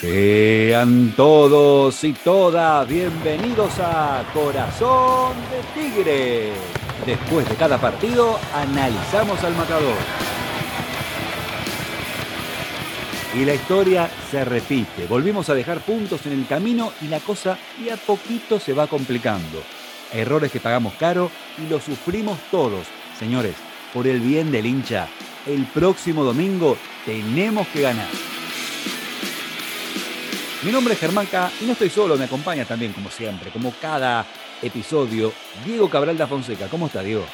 Sean todos y todas bienvenidos a Corazón de Tigre. Después de cada partido, analizamos al matador. Y la historia se repite. Volvimos a dejar puntos en el camino y la cosa de a poquito se va complicando. Errores que pagamos caro y los sufrimos todos. Señores, por el bien del hincha, el próximo domingo tenemos que ganar. Mi nombre es Germán K y no estoy solo, me acompaña también, como siempre, como cada episodio, Diego Cabral da Fonseca. ¿Cómo está, Diego?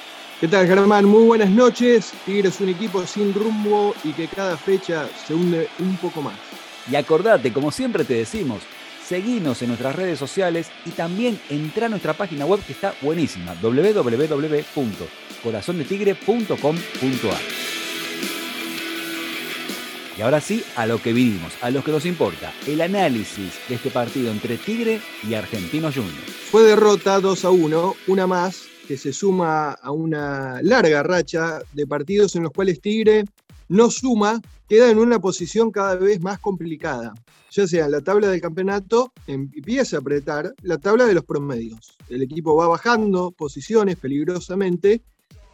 ¿Qué tal, Germán? Muy buenas noches. Tigre es un equipo sin rumbo y que cada fecha se hunde un poco más. Y acordate, como siempre te decimos, seguinos en nuestras redes sociales y también entra a nuestra página web que está buenísima, www.corazondetigre.com.ar. Y ahora sí, a lo que vivimos, a lo que nos importa, el análisis de este partido entre Tigre y Argentinos Juniors. Fue derrota 2 a 1, una más que se suma a una larga racha de partidos en los cuales Tigre no suma, queda en una posición cada vez más complicada. Ya sea la tabla del campeonato, empieza a apretar la tabla de los promedios. El equipo va bajando posiciones peligrosamente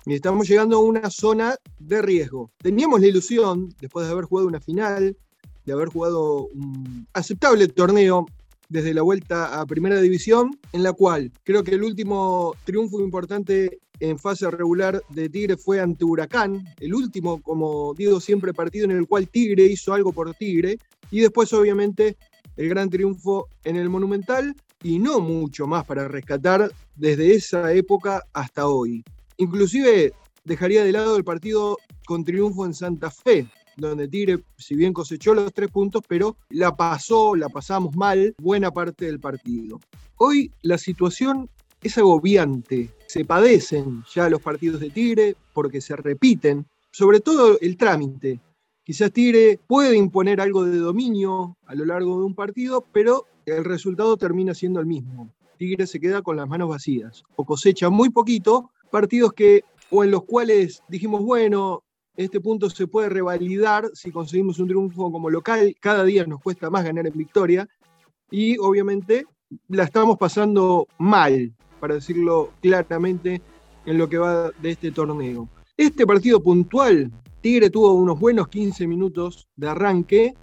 y estamos llegando a una zona de riesgo. Teníamos la ilusión, después de haber jugado una final, de haber jugado un aceptable torneo desde la vuelta a Primera División, en la cual creo que el último triunfo importante en fase regular de Tigre fue ante Huracán, el último, como digo siempre, partido en el cual Tigre hizo algo por Tigre, y después obviamente el gran triunfo en el Monumental, y no mucho más para rescatar desde esa época hasta hoy. Inclusive dejaría de lado el partido con triunfo en Santa Fe, donde Tigre, si bien cosechó los tres puntos, pero la pasó, la pasamos mal buena parte del partido. Hoy la situación es agobiante, se padecen ya los partidos de Tigre porque se repiten, sobre todo el trámite. Quizás Tigre puede imponer algo de dominio a lo largo de un partido, pero el resultado termina siendo el mismo. Tigre se queda con las manos vacías o cosecha muy poquito partidos que o en los cuales dijimos, bueno, este punto se puede revalidar si conseguimos un triunfo como local, cada día nos cuesta más ganar en victoria y obviamente la estamos pasando mal, para decirlo claramente, en lo que va de este torneo. Este partido puntual, Tigre tuvo unos buenos 15 minutos de arranque,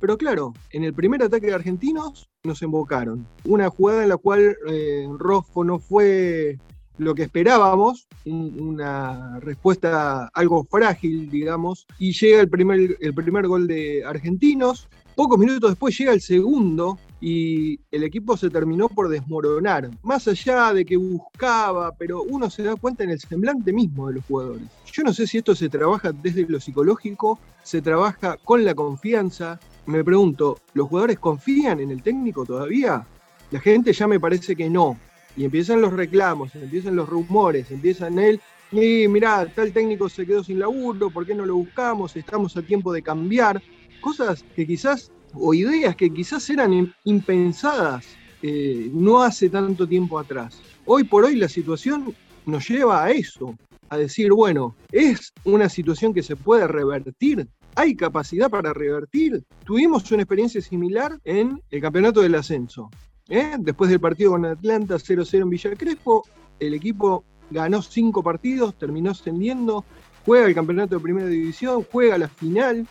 pero claro, en el primer ataque de argentinos nos embocaron. Una jugada en la cual eh, no fue lo que esperábamos, una respuesta algo frágil, digamos, y llega el primer, el primer gol de Argentinos. Pocos minutos después llega el segundo y el equipo se terminó por desmoronar. Más allá de que buscaba, pero uno se da cuenta en el semblante mismo de los jugadores. Yo no sé si esto se trabaja desde lo psicológico, se trabaja con la confianza. Me pregunto, ¿los jugadores confían en el técnico todavía? La gente ya me parece que no y empiezan los reclamos, empiezan los rumores, empiezan él, y mirá, tal técnico se quedó sin laburo, ¿por qué no lo buscamos? Estamos a tiempo de cambiar. Cosas que quizás, o ideas que quizás eran impensadas eh, no hace tanto tiempo atrás. Hoy por hoy la situación nos lleva a eso, a decir, bueno, es una situación que se puede revertir, hay capacidad para revertir. Tuvimos una experiencia similar en el campeonato del ascenso. ¿Eh? Después del partido con Atlanta 0-0 en Villa Crespo, el equipo ganó cinco partidos, terminó ascendiendo, juega el campeonato de primera división, juega la final,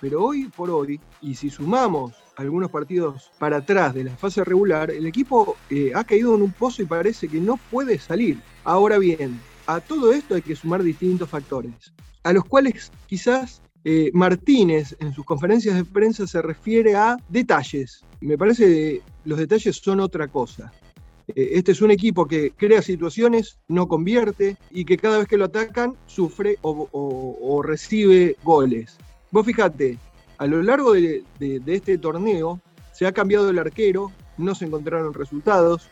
pero hoy por hoy, y si sumamos algunos partidos para atrás de la fase regular, el equipo eh, ha caído en un pozo y parece que no puede salir. Ahora bien, a todo esto hay que sumar distintos factores, a los cuales quizás eh, Martínez en sus conferencias de prensa se refiere a detalles. Me parece los detalles son otra cosa. Eh, este es un equipo que crea situaciones, no convierte y que cada vez que lo atacan sufre o, recibe goles. Vos fíjate, a lo largo de, este torneo se ha cambiado el arquero, no se encontraron resultados,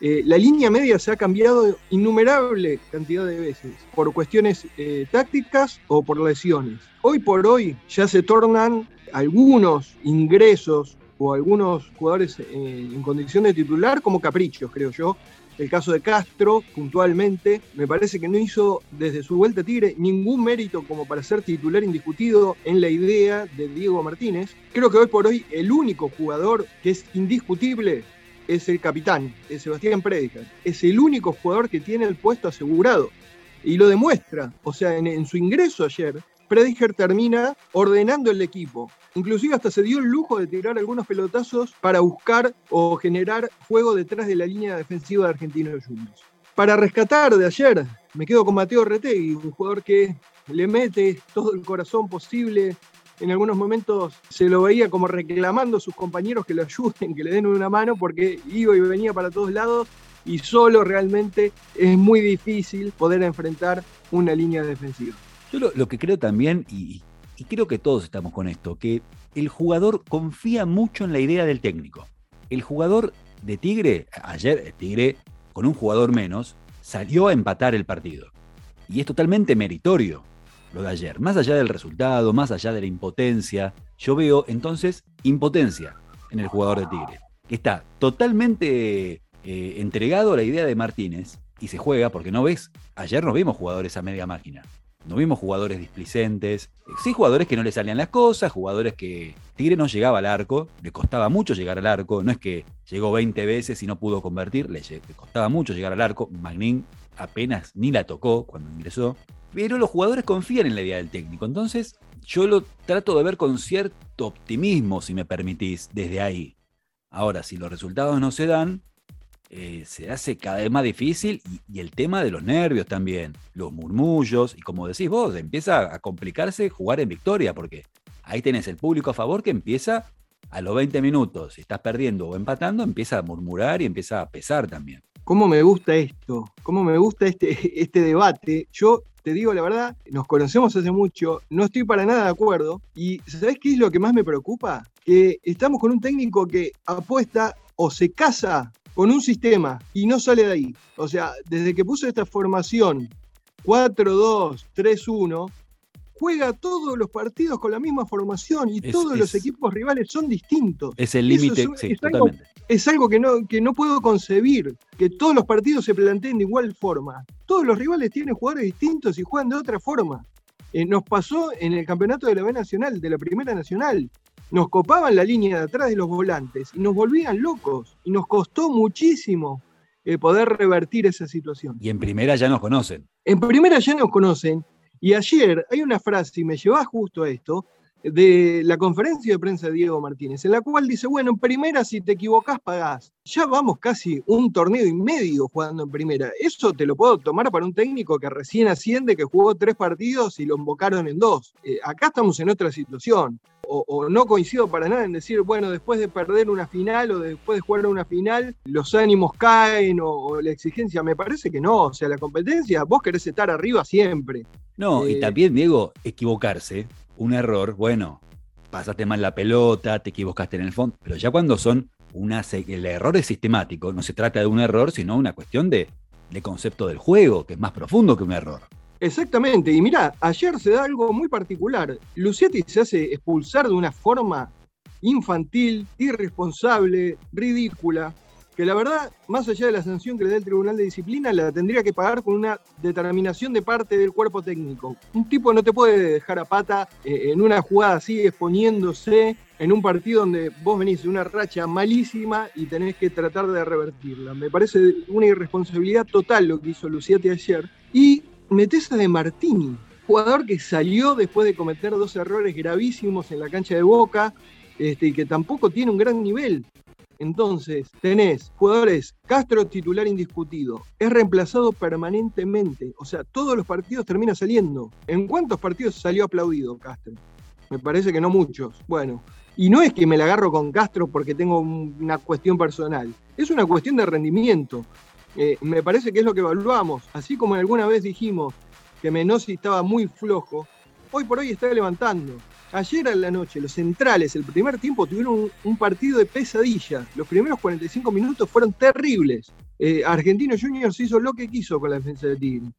eh, la línea media se ha cambiado innumerable cantidad de veces por cuestiones eh, tácticas o por lesiones. Hoy por hoy ya se tornan algunos ingresos o algunos jugadores eh, en condición de titular como caprichos, creo yo, el caso de Castro, puntualmente, me parece que no hizo desde su vuelta a Tigre ningún mérito como para ser titular indiscutido en la idea de Diego Martínez. Creo que hoy por hoy el único jugador que es indiscutible es el capitán, Sebastián Predica. Es el único jugador que tiene el puesto asegurado. Y lo demuestra. O sea, en, su ingreso ayer, Prediger termina ordenando el equipo. Inclusive hasta se dio el lujo de tirar algunos pelotazos para buscar o generar juego detrás de la línea defensiva de Argentinos Juniors. Para rescatar de ayer, me quedo con Mateo Retegui, un jugador que le mete todo el corazón posible. En algunos momentos se lo veía como reclamando a sus compañeros que lo ayuden, que le den una mano, porque iba y venía para todos lados y solo realmente es muy difícil poder enfrentar una línea defensiva. Yo lo, que creo también, y, creo que todos estamos con esto, que el jugador confía mucho en la idea del técnico. El jugador de Tigre, ayer Tigre, con un jugador menos, salió a empatar el partido. Y es totalmente meritorio lo de ayer. Más allá del resultado, más allá de la impotencia, yo veo entonces impotencia en el jugador de Tigre, que está totalmente eh, entregado a la idea de Martínez y se juega porque no ves, ayer no vimos jugadores a media máquina. No vimos jugadores displicentes, sí jugadores que no le salían las cosas, jugadores que Tigre no llegaba al arco, le costaba mucho llegar al arco, no es que llegó 20 veces y no pudo convertir, le, costaba mucho llegar al arco, Magnin apenas ni la tocó cuando ingresó, pero los jugadores confían en la idea del técnico, entonces yo lo trato de ver con cierto optimismo, si me permitís, desde ahí. Ahora, si los resultados no se dan, eh, se hace cada vez más difícil y, el tema de los nervios también, los murmullos y como decís vos, empieza a complicarse jugar en victoria porque ahí tenés el público a favor que empieza a los 20 minutos, si estás perdiendo o empatando, empieza a murmurar y empieza a pesar también. ¿Cómo me gusta esto? ¿Cómo me gusta este, este debate? Yo te digo la verdad, nos conocemos hace mucho, no estoy para nada de acuerdo y ¿sabés qué es lo que más me preocupa? Que estamos con un técnico que apuesta o se casa con un sistema y no sale de ahí. O sea, desde que puso esta formación 4-2-3-1, juega todos los partidos con la misma formación y todos los equipos rivales son distintos. Es el límite, sí, totalmente. es algo que no, que no puedo concebir, que todos los partidos se planteen de igual forma. Todos los rivales tienen jugadores distintos y juegan de otra forma. Eh, nos pasó en el campeonato de la B Nacional, de la Primera Nacional nos copaban la línea de atrás de los volantes y nos volvían locos. Y nos costó muchísimo eh, poder revertir esa situación. Y en primera ya nos conocen. En primera ya nos conocen. Y ayer hay una frase, y me lleva justo a esto, de la conferencia de prensa de Diego Martínez, en la cual dice, bueno, en primera si te equivocás pagás. Ya vamos casi un torneo y medio jugando en primera. Eso te lo puedo tomar para un técnico que recién asciende, que jugó tres partidos y lo invocaron en dos. Eh, acá estamos en otra situación. O, no coincido para nada en decir, bueno, después de perder una final o después de jugar una final, los ánimos caen o, la exigencia. Me parece que no. O sea, la competencia, vos querés estar arriba siempre. No, y eh, también, Diego, equivocarse un error, bueno, pasaste mal la pelota, te equivocaste en el fondo, pero ya cuando son una, el error es sistemático, no se trata de un error, sino una cuestión de, de concepto del juego, que es más profundo que un error. Exactamente, y mira, ayer se da algo muy particular. Lucietti se hace expulsar de una forma infantil, irresponsable, ridícula que la verdad, más allá de la sanción que le da el Tribunal de Disciplina, la tendría que pagar con una determinación de parte del cuerpo técnico. Un tipo no te puede dejar a pata eh, en una jugada así, exponiéndose en un partido donde vos venís de una racha malísima y tenés que tratar de revertirla. Me parece una irresponsabilidad total lo que hizo Luciati ayer. Y metés a De Martini, jugador que salió después de cometer dos errores gravísimos en la cancha de Boca, este, y que tampoco tiene un gran nivel. Entonces, tenés jugadores, Castro titular indiscutido, es reemplazado permanentemente, o sea, todos los partidos termina saliendo. ¿En cuántos partidos salió aplaudido Castro? Me parece que no muchos. Bueno, y no es que me la agarro con Castro porque tengo una cuestión personal, es una cuestión de rendimiento. Eh, me parece que es lo que evaluamos. Así como alguna vez dijimos que Menosi estaba muy flojo, hoy por hoy está levantando. Ayer en la noche, los centrales, el primer tiempo tuvieron un, partido de pesadilla. Los primeros 45 minutos fueron terribles. Eh, Argentino Juniors hizo lo que quiso con la defensa de Tigre.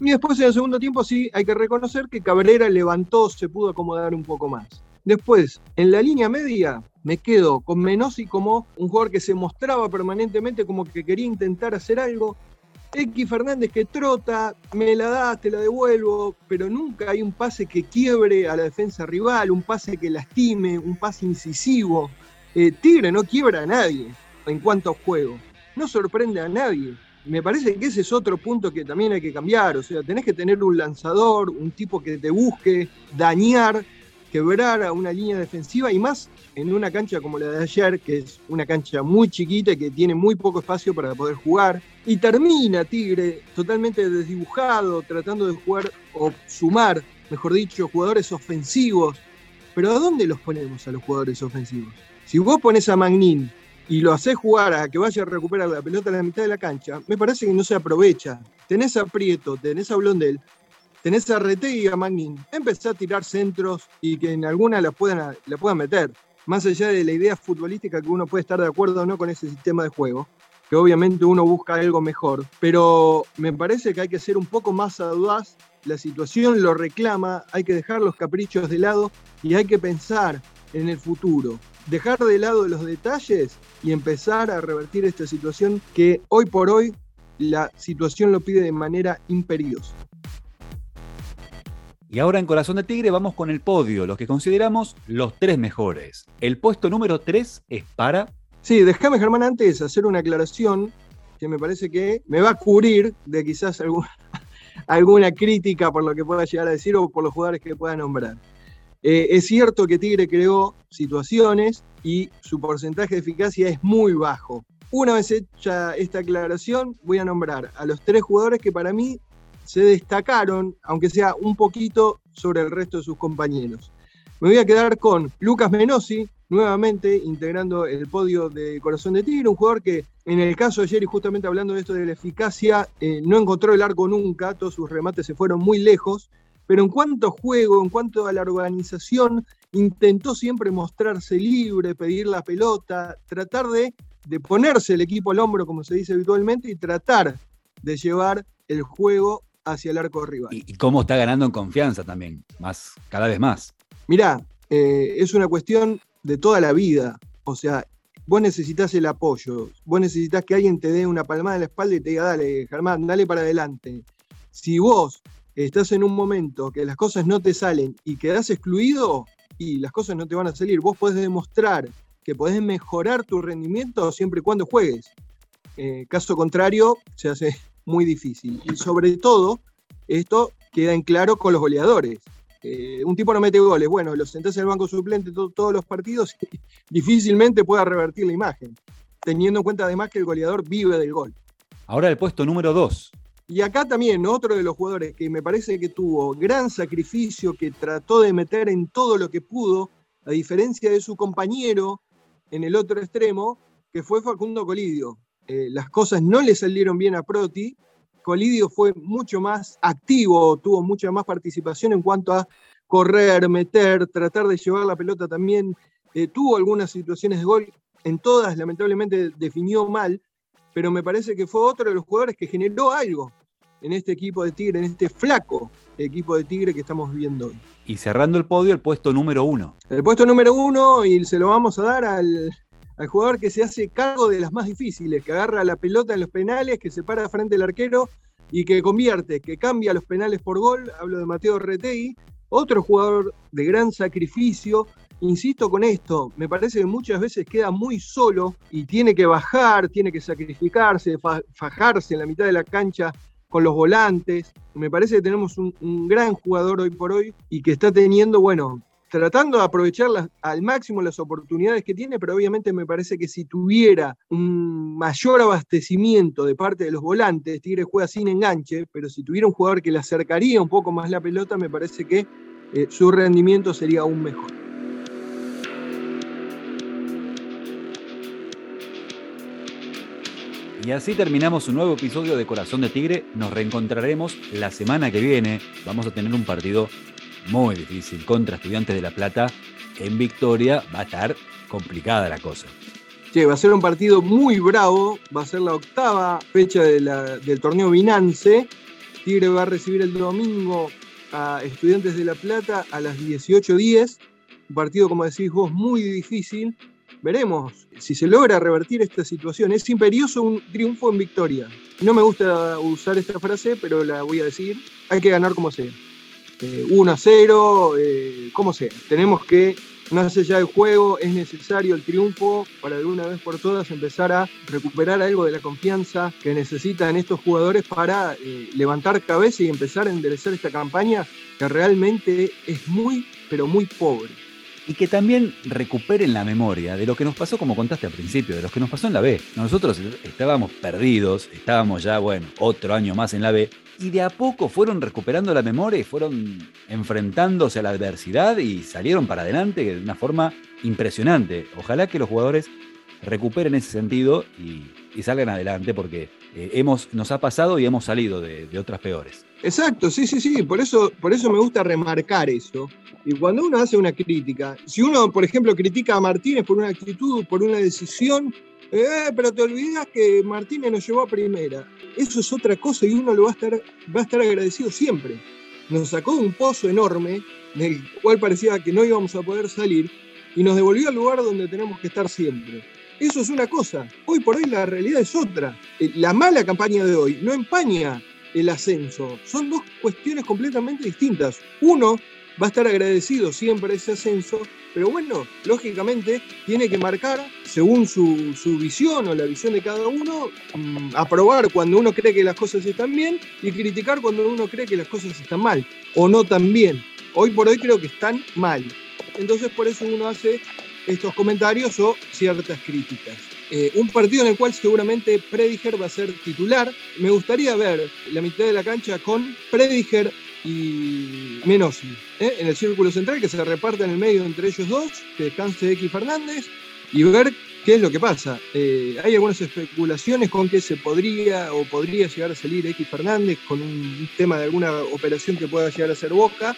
Y después en el segundo tiempo sí hay que reconocer que Cabrera levantó, se pudo acomodar un poco más. Después, en la línea media, me quedo con Menossi como un jugador que se mostraba permanentemente como que quería intentar hacer algo. X Fernández que trota, me la das, te la devuelvo, pero nunca hay un pase que quiebre a la defensa rival, un pase que lastime, un pase incisivo. Eh, Tigre no quiebra a nadie en cuanto a juego, no sorprende a nadie. Me parece que ese es otro punto que también hay que cambiar, o sea, tenés que tener un lanzador, un tipo que te busque dañar quebrar a una línea defensiva y más en una cancha como la de ayer, que es una cancha muy chiquita y que tiene muy poco espacio para poder jugar. Y termina Tigre totalmente desdibujado, tratando de jugar o sumar, mejor dicho, jugadores ofensivos. Pero ¿a dónde los ponemos a los jugadores ofensivos? Si vos pones a Magnin y lo haces jugar a que vaya a recuperar la pelota en la mitad de la cancha, me parece que no se aprovecha. Tenés a Prieto, tenés a Blondel, tenés a Rete y a Magnin. Empezá a tirar centros y que en alguna la puedan, la puedan meter. Más allá de la idea futbolística que uno puede estar de acuerdo o no con ese sistema de juego, que obviamente uno busca algo mejor, pero me parece que hay que ser un poco más audaz. La situación lo reclama, hay que dejar los caprichos de lado y hay que pensar en el futuro. Dejar de lado los detalles y empezar a revertir esta situación que hoy por hoy la situación lo pide de manera imperiosa. Y ahora en Corazón de Tigre vamos con el podio, los que consideramos los tres mejores. El puesto número tres es para... Sí, déjame Germán antes hacer una aclaración que me parece que me va a cubrir de quizás alguna crítica por lo que pueda llegar a decir o por los jugadores que pueda nombrar. Eh, es cierto que Tigre creó situaciones y su porcentaje de eficacia es muy bajo. Una vez hecha esta aclaración, voy a nombrar a los tres jugadores que para mí se destacaron, aunque sea un poquito, sobre el resto de sus compañeros. Me voy a quedar con Lucas Menosi, nuevamente integrando el podio de Corazón de Tigre, un jugador que en el caso de ayer y justamente hablando de esto de la eficacia, eh, no encontró el arco nunca, todos sus remates se fueron muy lejos, pero en cuanto a juego, en cuanto a la organización, intentó siempre mostrarse libre, pedir la pelota, tratar de, de ponerse el equipo al hombro, como se dice habitualmente, y tratar de llevar el juego hacia el arco rival. Y, cómo está ganando en confianza también, más, cada vez más. Mirá, eh, es una cuestión de toda la vida. O sea, vos necesitas el apoyo, vos necesitas que alguien te dé una palmada en la espalda y te diga, dale, Germán, dale para adelante. Si vos estás en un momento que las cosas no te salen y quedás excluido y las cosas no te van a salir, vos podés demostrar que podés mejorar tu rendimiento siempre y cuando juegues. Eh, caso contrario, se hace muy difícil. Y sobre todo, esto queda en claro con los goleadores. Eh, un tipo no mete goles, bueno, lo sentás en el banco suplente todos los partidos y difícilmente pueda revertir la imagen, teniendo en cuenta además que el goleador vive del gol. Ahora el puesto número 2. Y acá también otro de los jugadores que me parece que tuvo gran sacrificio, que trató de meter en todo lo que pudo, a diferencia de su compañero en el otro extremo, que fue Facundo Colidio. Eh, las cosas no le salieron bien a Proti, Colidio fue mucho más activo, tuvo mucha más participación en cuanto a correr, meter, tratar de llevar la pelota también. Eh, tuvo algunas situaciones de gol, en todas lamentablemente definió mal, pero me parece que fue otro de los jugadores que generó algo en este equipo de Tigre, en este flaco equipo de Tigre que estamos viendo hoy. Y cerrando el podio, el puesto número uno. El puesto número uno, y se lo vamos a dar al, al jugador que se hace cargo de las más difíciles, que agarra la pelota en los penales, que se para frente al arquero y que convierte, que cambia los penales por gol. Hablo de Mateo Retegui, otro jugador de gran sacrificio. Insisto con esto, me parece que muchas veces queda muy solo y tiene que bajar, tiene que sacrificarse, fajarse en la mitad de la cancha con los volantes. Me parece que tenemos un, un gran jugador hoy por hoy y que está teniendo, bueno, tratando de aprovechar al máximo las oportunidades que tiene, pero obviamente me parece que si tuviera un mayor abastecimiento de parte de los volantes, Tigre juega sin enganche, pero si tuviera un jugador que le acercaría un poco más la pelota, me parece que eh, su rendimiento sería aún mejor. Y así terminamos un nuevo episodio de Corazón de Tigre. Nos reencontraremos la semana que viene. Vamos a tener un partido muy difícil contra Estudiantes de La Plata. En Victoria va a estar complicada la cosa. Sí, va a ser un partido muy bravo, va a ser la octava fecha del torneo Binance. Tigre va a recibir el domingo a Estudiantes de La Plata a las 18.10 un partido, como decís vos, muy difícil. Veremos si se logra revertir esta situación. Es imperioso un triunfo en victoria. No me gusta usar esta frase, pero la voy a decir. Hay que ganar como sea. 1 a 0, eh, como sea. Tenemos que más allá del juego, es necesario el triunfo para de una vez por todas empezar a recuperar algo de la confianza que necesitan estos jugadores para eh, levantar cabeza y empezar a enderezar esta campaña que realmente es muy, pero muy pobre. Y que también recuperen la memoria de lo que nos pasó, como contaste al principio, de lo que nos pasó en la B. Nosotros estábamos perdidos, estábamos ya, bueno, otro año más en la B, y de a poco fueron recuperando la memoria y fueron enfrentándose a la adversidad y salieron para adelante de una forma impresionante. Ojalá que los jugadores recuperen ese sentido y, salgan adelante porque eh, hemos, nos ha pasado y hemos salido de, otras peores. Exacto, sí, sí, sí, por eso, por eso me gusta remarcar eso. Y cuando uno hace una crítica, si uno, por ejemplo, critica a Martínez por una actitud, por una decisión, eh, pero te olvidas que Martínez nos llevó a primera. Eso es otra cosa y uno lo va a estar, va a estar agradecido siempre. Nos sacó de un pozo enorme, del cual parecía que no íbamos a poder salir, y nos devolvió al lugar donde tenemos que estar siempre. Eso es una cosa. Hoy por hoy la realidad es otra. Eh, la mala campaña de hoy no empaña el ascenso. Son dos cuestiones completamente distintas. Uno va a estar agradecido siempre ese ascenso, pero bueno, lógicamente tiene que marcar, según su, visión o la visión de cada uno, mm, aprobar cuando uno cree que las cosas están bien y criticar cuando uno cree que las cosas están mal o no tan bien. Hoy por hoy creo que están mal. Entonces por eso uno hace estos comentarios o ciertas críticas. Eh, un partido en el cual seguramente Prediger va a ser titular. Me gustaría ver la mitad de la cancha con Prediger y Menosi ¿eh? en el círculo central que se reparta en el medio entre ellos dos, que descanse X Fernández y ver qué es lo que pasa. Eh, hay algunas especulaciones con que se podría o podría llegar a salir X Fernández con un tema de alguna operación que pueda llegar a ser Boca.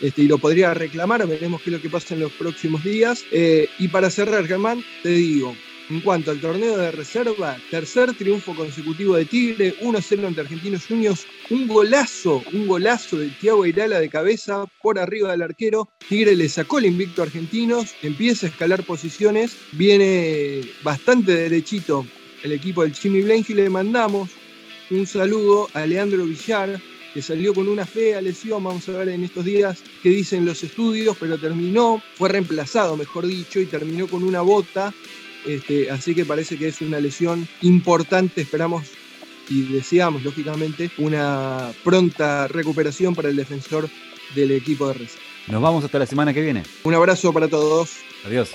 Este, y lo podría reclamar, veremos qué es lo que pasa en los próximos días. y para cerrar, Germán, te digo, en cuanto al torneo de reserva, tercer triunfo consecutivo de Tigre, 1-0 ante Argentinos Juniors, un golazo, un golazo de Thiago Irala de cabeza por arriba del arquero. Tigre le sacó el invicto a Argentinos, empieza a escalar posiciones, viene bastante derechito el equipo del Chimi Blank y le mandamos un saludo a Leandro Villar, que salió con una fea lesión, vamos a ver en estos días qué dicen los estudios, pero terminó, fue reemplazado, mejor dicho, y terminó con una bota este, así que parece que es una lesión importante. Esperamos y deseamos, lógicamente, una pronta recuperación para el defensor del equipo de Reza. Nos vamos hasta la semana que viene. Un abrazo para todos. Adiós.